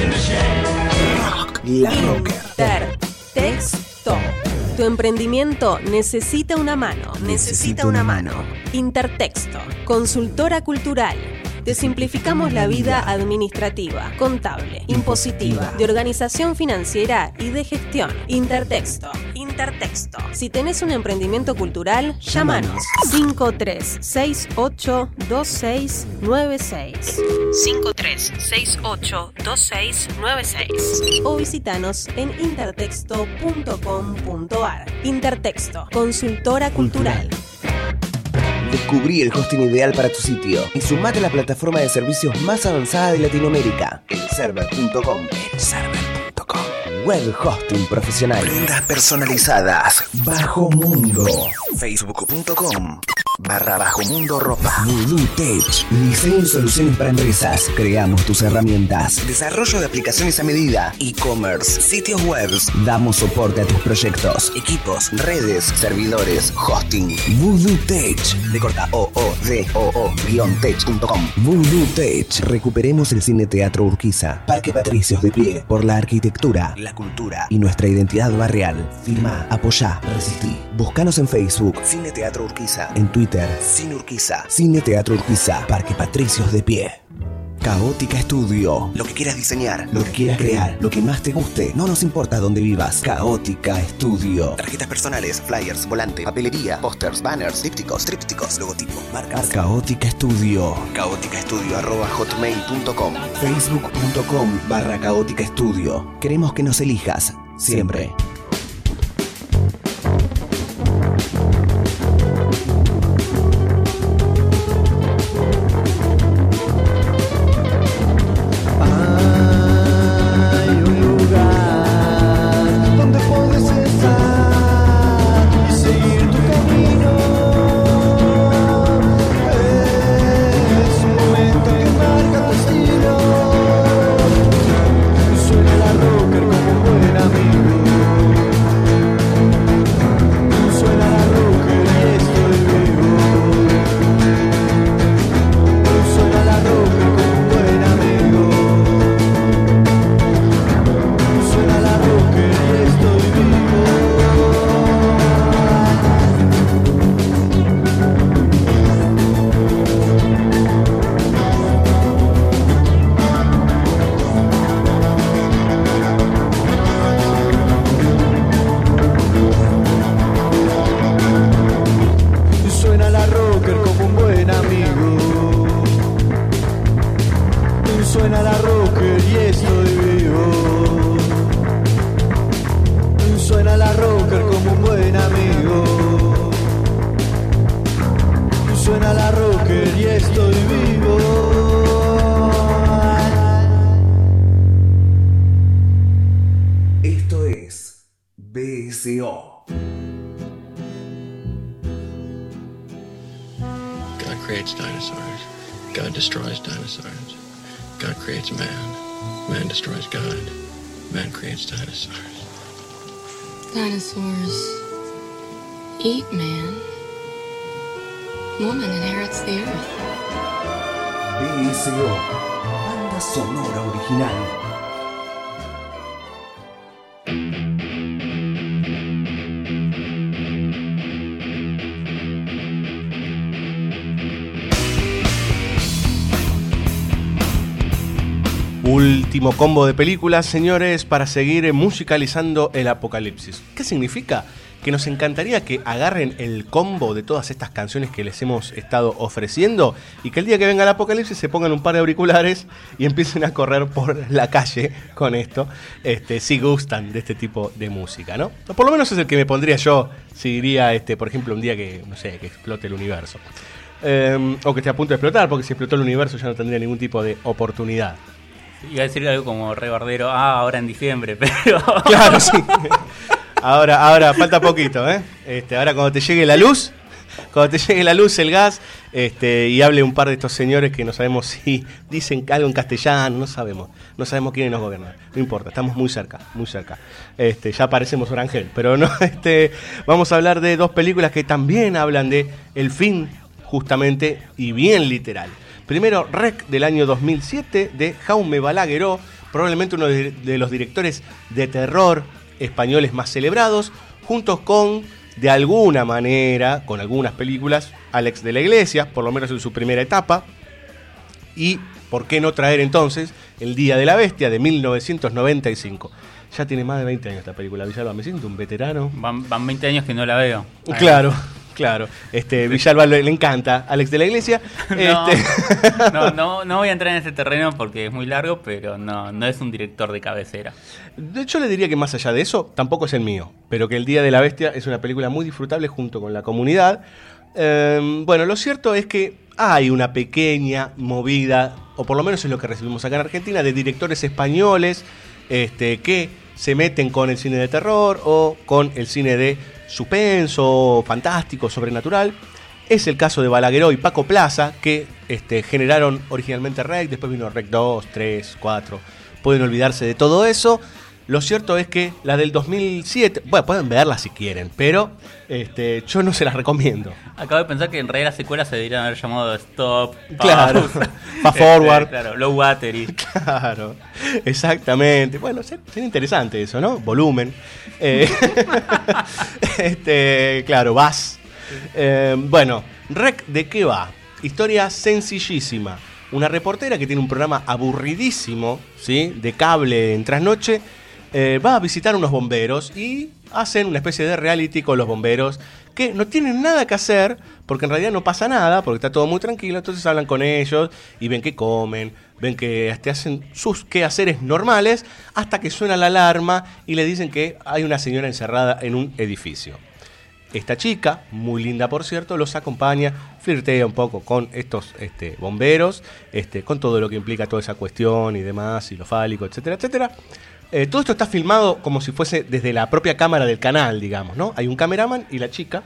In the shade. Rock. La Rocker. Ter. Texto. Tu emprendimiento necesita una mano. Necesita una mano. Intertexto. Consultora cultural te simplificamos la vida administrativa, contable, impositiva, de organización financiera y de gestión. Intertexto. Intertexto. Si tenés un emprendimiento cultural, llámanos 53682696. 53682696. O visitanos en intertexto.com.ar. Intertexto, consultora cultural. Descubrí el hosting ideal para tu sitio y sumate a la plataforma de servicios más avanzada de Latinoamérica, elserver.com. Elserver.com. Web hosting profesional. Prendas personalizadas. Bajo Mundo. Facebook.com barra bajo mundo ropa. Voodoo Tech. Diseño y soluciones para empresas. Creamos tus herramientas. Desarrollo de aplicaciones a medida. E-commerce. Sitios web. Damos soporte a tus proyectos. Equipos, redes, servidores, hosting. Voodoo Tech. De corta o o d o o tech.com. Voodoo Tech. Recuperemos el cine teatro Urquiza. Parque Patricios de pie. Por la arquitectura, la cultura y nuestra identidad barrial. Firma, apoyá, resistí. Búscanos en Facebook. Cine Teatro Urquiza. En Twitter. Cine Urquiza. Cine Teatro Urquiza. Parque Patricios de pie. Caótica Estudio. Lo que quieras diseñar, lo que quieras crear, lo que más te guste. No nos importa dónde vivas. Caótica Estudio. Tarjetas personales, flyers, volante, papelería, pósters, banners, dípticos, trípticos, logotipos, marcas. Caótica Estudio. Caótica Estudio arroba hotmail.com. Facebook.com barra Caótica Estudio. Queremos que nos elijas. Siempre. Último combo de películas, señores, para seguir musicalizando el apocalipsis. ¿Qué significa? Que nos encantaría que agarren el combo de todas estas canciones que les hemos estado ofreciendo y que el día que venga el apocalipsis se pongan un par de auriculares y empiecen a correr por la calle con esto, este, si gustan de este tipo de música, ¿no? O por lo menos es el que me pondría yo si iría, este, por ejemplo, un día que, no sé, que explote el universo. Eh, o que esté a punto de explotar, porque si explotó el universo ya no tendría ningún tipo de oportunidad. Iba a decir algo como re bardero, ah, ahora en diciembre, pero. Claro, sí. Ahora, ahora, falta poquito, ¿eh? Este, ahora cuando te llegue la luz, cuando te llegue la luz, el gas, este, y hable un par de estos señores que no sabemos si dicen algo en castellano, no sabemos, no sabemos quiénes nos gobiernan, no importa, estamos muy cerca, muy cerca. Este, ya parecemos Orangel, pero no, este, vamos a hablar de dos películas que también hablan de el fin, justamente, y bien literal. Primero, Rec del año 2007 de Jaume Balagueró, probablemente uno de, de los directores de terror españoles más celebrados, juntos con, de alguna manera, con algunas películas, Alex de la Iglesia, por lo menos en su primera etapa, y por qué no traer entonces El Día de la Bestia de 1995. Ya tiene más de 20 años esta película, Villalba, me siento un veterano. Van, van 20 años que no la veo. Claro, claro. Este, Villalba le, le encanta. Alex de la Iglesia. No, este- no, no, no voy a entrar en ese terreno porque es muy largo, pero no, no es un director de cabecera. De hecho, le diría que más allá de eso, tampoco es el mío. Pero que El Día de la Bestia es una película muy disfrutable junto con la comunidad. Eh, bueno, lo cierto es que hay una pequeña movida, o por lo menos es lo que recibimos acá en Argentina, de directores españoles este, que se meten con el cine de terror o con el cine de suspenso, fantástico, sobrenatural. Es el caso de Balagueró y Paco Plaza, que este, generaron originalmente Rec, después vino Rec 2, 3, 4. Pueden olvidarse de todo eso. Lo cierto es que la del 2007, bueno, pueden verla si quieren, pero este, yo no se las recomiendo. Acabo de pensar que en realidad las secuelas se deberían haber llamado Stop, Claro, Pause, Fast Forward. este, claro, Low Battery. Claro, exactamente. Bueno, se- sería interesante eso, ¿no? Volumen. Eh, este, claro, vas. Eh, bueno, Rec, ¿de qué va? Historia sencillísima. Una reportera que tiene un programa aburridísimo, ¿sí? De cable en trasnoche, eh, va a visitar unos bomberos y hacen una especie de reality con los bomberos que no tienen nada que hacer porque en realidad no pasa nada, porque está todo muy tranquilo, entonces hablan con ellos y ven que comen, ven que hacen sus quehaceres normales hasta que suena la alarma y le dicen que hay una señora encerrada en un edificio. Esta chica, muy linda por cierto, los acompaña, flirtea un poco con estos este, bomberos, este, con todo lo que implica toda esa cuestión y demás, y lo fálico, etcétera, etcétera. Eh, todo esto está filmado como si fuese desde la propia cámara del canal, digamos, ¿no? Hay un cameraman y la chica.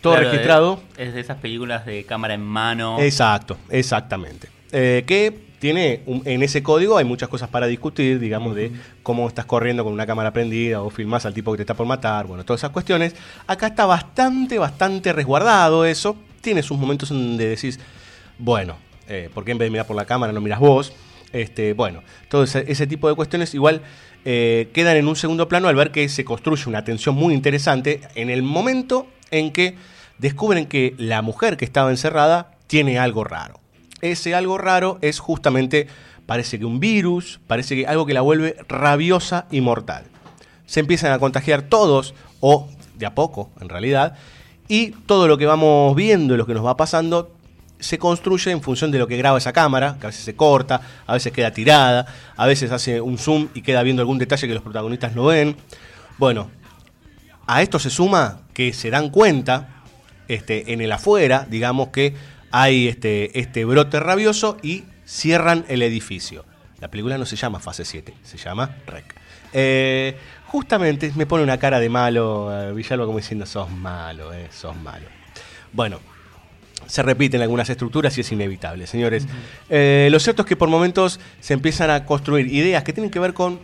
Todo Claro, registrado. Es de esas películas de cámara en mano. Exacto, exactamente. Eh, que tiene, un- en ese código hay muchas cosas para discutir, digamos, de cómo estás corriendo con una cámara prendida o filmás al tipo que te está por matar, bueno, todas esas cuestiones. Acá está bastante, bastante resguardado eso. Tiene sus momentos en donde decís, bueno, eh, ¿por qué en vez de mirar por la cámara no miras vos? Este, bueno, todo ese, tipo de cuestiones igual eh, quedan en un segundo plano al ver que se construye una tensión muy interesante en el momento en que descubren que la mujer que estaba encerrada tiene algo raro. Ese algo raro es justamente, parece que un virus, parece que algo que la vuelve rabiosa y mortal. Se empiezan a contagiar todos, o de a poco en realidad, y todo lo que vamos viendo y lo que nos va pasando se construye en función de lo que graba esa cámara, que a veces se corta, a veces queda tirada, a veces hace un zoom y queda viendo algún detalle que los protagonistas no ven. Bueno, a esto se suma que se dan cuenta este, en el afuera, digamos que hay este, este brote rabioso y cierran el edificio. La película no se llama Fase 7, se llama Rec. Eh, justamente me pone una cara de malo, eh, Villalba como diciendo, sos malo, eh, sos malo. Bueno, se repiten algunas estructuras y es inevitable, señores. Eh, lo cierto es que por momentos se empiezan a construir ideas que tienen que ver con,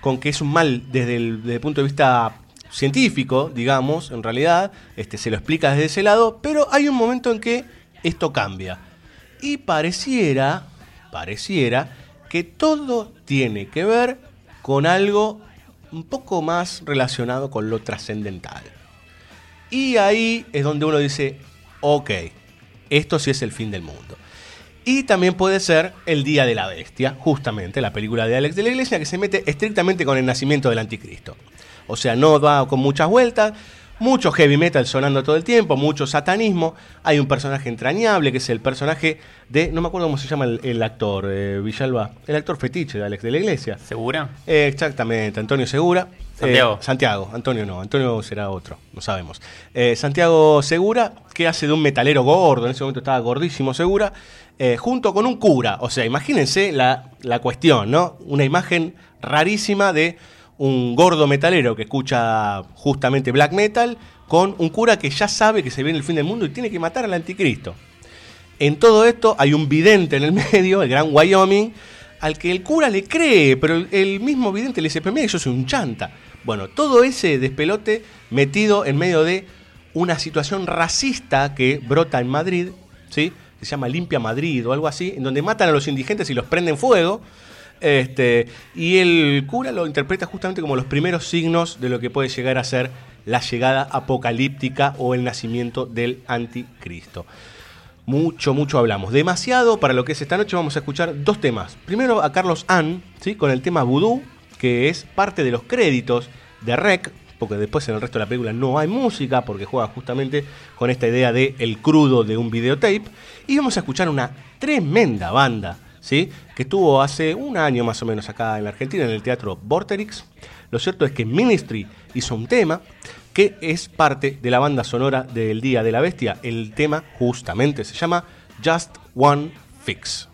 con que es un mal desde el, punto de vista científico, digamos, en realidad, este, se lo explica desde ese lado, pero hay un momento en que esto cambia. Y pareciera, pareciera que todo tiene que ver con algo un poco más relacionado con lo trascendental. Y ahí es donde uno dice, ok, esto sí es el fin del mundo. Y también puede ser El Día de la Bestia, justamente la película de Alex de la Iglesia, que se mete estrictamente con el nacimiento del anticristo. O sea, no va con muchas vueltas, mucho heavy metal sonando todo el tiempo, mucho satanismo. Hay un personaje entrañable que es el personaje de, no me acuerdo cómo se llama el, el actor, eh, Villalba, el actor fetiche de Alex de la Iglesia. ¿Segura? Eh, exactamente, Antonio Segura. Santiago. Eh, Santiago, Antonio no, Antonio será otro, no sabemos. Santiago Segura, hace de un metalero gordo, en ese momento estaba gordísimo Segura, eh, junto con un cura. O sea, imagínense la, la cuestión, ¿no? Una imagen rarísima de un gordo metalero que escucha justamente black metal con un cura que ya sabe que se viene el fin del mundo y tiene que matar al anticristo. En todo esto hay un vidente en el medio, el gran Wyoming, al que el cura le cree, pero el, el mismo vidente le dice, pero mira, yo soy un chanta. Bueno, todo ese despelote metido en medio de una situación racista que brota en Madrid, ¿sí? se llama Limpia Madrid o algo así, en donde matan a los indigentes y los prenden fuego. Este, y el cura lo interpreta justamente como los primeros signos de lo que puede llegar a ser la llegada apocalíptica o el nacimiento del anticristo. Mucho, mucho hablamos. Demasiado para lo que es esta noche. Vamos a escuchar dos temas. Primero a Carlos Ann, ¿sí? con el tema Voodoo, que es parte de los créditos de Rec, porque después en el resto de la película no hay música, porque juega justamente con esta idea de el crudo de un videotape. Y vamos a escuchar una tremenda banda, ¿sí? que estuvo hace un año más o menos acá en la Argentina, en el Teatro Vorterix. Lo cierto es que Ministry hizo un tema que es parte de la banda sonora del Día de la Bestia. El tema justamente se llama Just One Fix.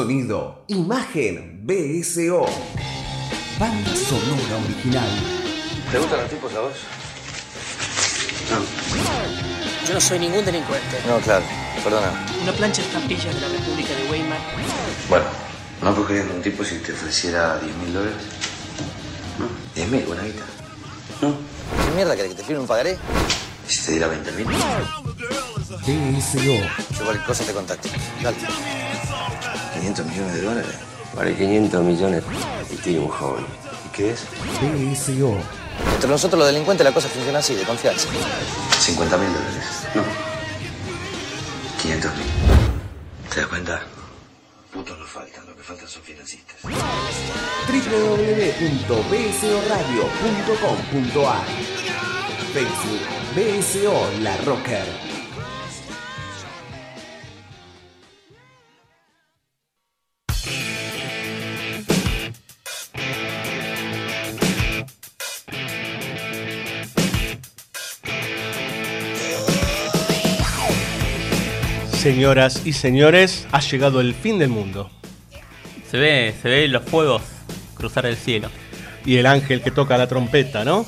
Sonido, imagen, BSO. Banda sonora original. ¿Te gustan los tipos a vos? Yo no soy ningún delincuente. No, claro, perdona. Una plancha de estampillas de la República de Weimar. Bueno, ¿no cogerías un tipo si te ofreciera 10 mil dólares? ¿No? 10 mil, buena guita. ¿No? ¿Qué mierda querés que te firme un pagaré? ¿Y si te diera 20 mil? BSO. Yo cualquier cosa te contacto. Dale. 500 millones de dólares. Vale 500 millones y tiene un joven. ¿Y qué es? BSO. Entre nosotros los delincuentes la cosa funciona así, de confianza. 50 mil dólares. No. 500 mil. ¿Te das cuenta? Putos no faltan, lo que faltan son financistas. www.bsoradio.com.ar Facebook BSO La Rocker. Señoras y señores, ha llegado el fin del mundo. Se ve, se ve los fuegos cruzar el cielo. Y el ángel que toca la trompeta, ¿no?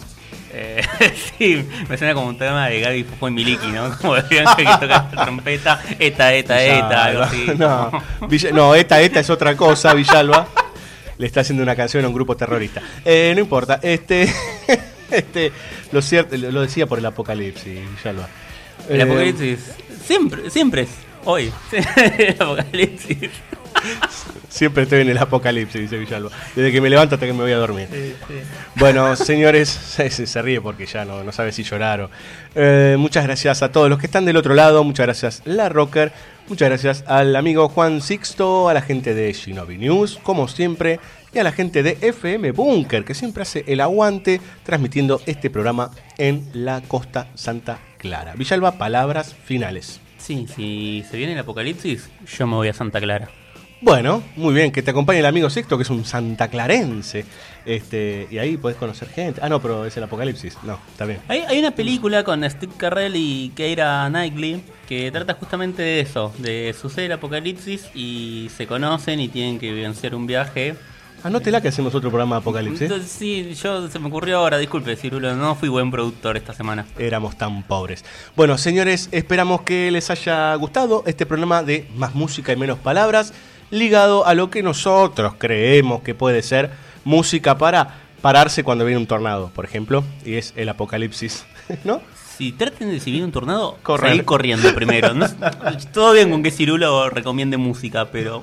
Eh, sí, me suena como un tema de Gaby y Miliki, ¿no? Como el ángel que toca la trompeta, eta, eta, eta, algo así. No, Villa- no, esta, esta es otra cosa, Villalba. Le está haciendo una canción a un grupo terrorista. Eh, no importa, este, este, lo cierto, lo decía por el apocalipsis, Villalba. El Eh, apocalipsis. siempre, siempre es hoy. el apocalipsis. Siempre estoy en el apocalipsis, dice Villalba. Desde que me levanto hasta que me voy a dormir. Bueno, señores, se, se- se ríe porque ya no, no sabe si llorar o. Eh, muchas gracias a todos los que están del otro lado. Muchas gracias, La Rocker. Muchas gracias al amigo Juan Sixto, a la gente de Shinobi News, como siempre, y a la gente de FM Bunker, que siempre hace el aguante transmitiendo este programa en la costa Santa Clara. Villalba, palabras finales. Sí, si se viene el apocalipsis, yo me voy a Santa Clara. Bueno, muy bien, que te acompañe el amigo Sixto, que es un santaclarense. Este, y ahí podés conocer gente. Ah, no, pero es el apocalipsis. No, está bien. Hay, hay una película con Steve Carell y Keira Knightley que trata justamente de eso, de sucede el apocalipsis y se conocen y tienen que vivenciar un viaje. Anótela que hacemos otro programa de apocalipsis. Sí, yo se me ocurrió ahora, disculpe, Cirulo, no fui buen productor esta semana. Éramos tan pobres. Bueno, señores, esperamos que les haya gustado este programa de Más Música y Menos Palabras, ligado a lo que nosotros creemos que puede ser música para pararse cuando viene un tornado, por ejemplo, y es el apocalipsis, ¿no? Si traten de viene un tornado, Correr. salir corriendo primero. No- todo bien con que Cirulo recomiende música, pero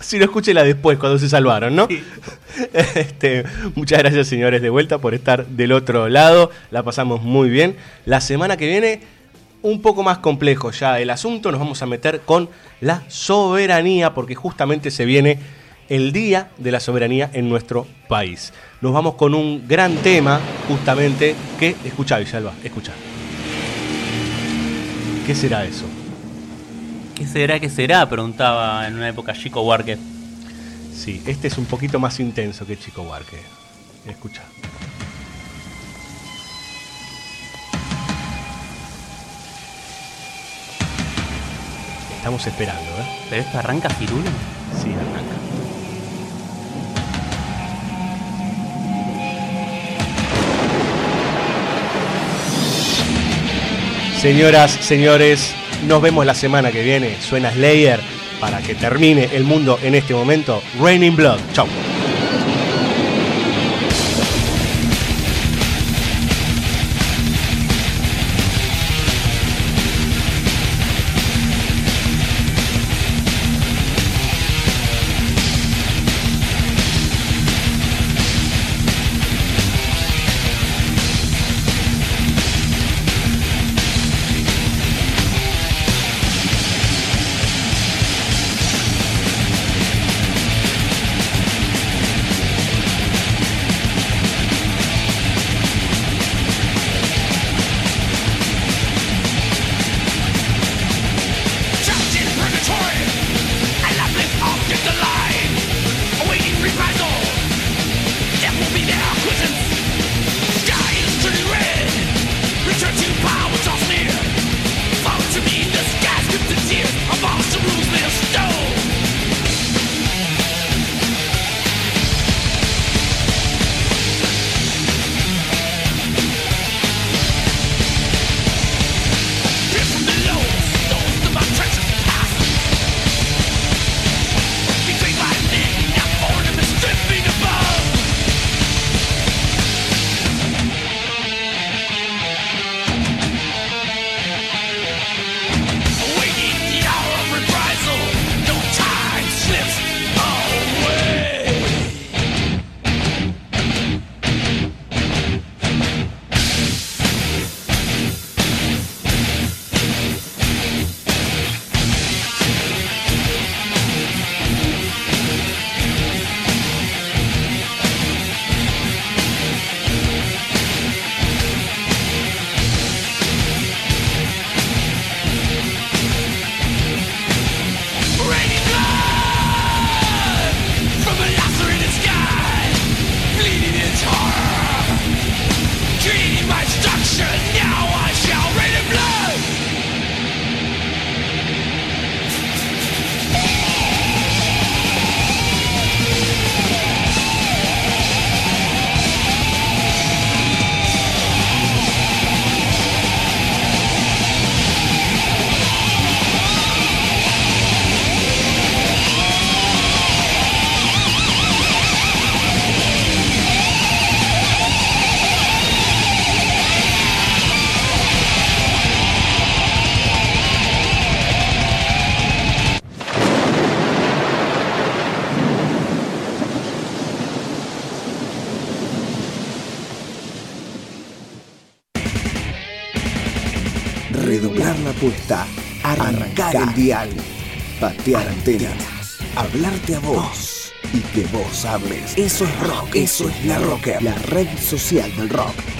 Si no, escúchela después, cuando se salvaron, ¿no? Este, muchas gracias, señores, de vuelta por estar del otro lado. La pasamos muy bien. La semana que viene, un poco más complejo ya el asunto. Nos vamos a meter con la soberanía, porque justamente se viene el Día de la Soberanía en nuestro país. Nos vamos con un gran tema, justamente, que... Escucha, Villalba, escucha. ¿Qué será eso? ¿qué será, qué será? Preguntaba en una época Chico Huarque. Sí, este es un poquito más intenso que Chico Huarque. Escucha. Estamos esperando, ¿eh? ¿Pero esto arranca Cirulo? Sí, arranca. Señoras, señores, nos vemos la semana que viene. Suena Slayer para que termine el mundo en este momento. Raining Blood. Chau. Hablarte a vos y que vos hables. Eso es rock, eso es la rocker, la red social del rock.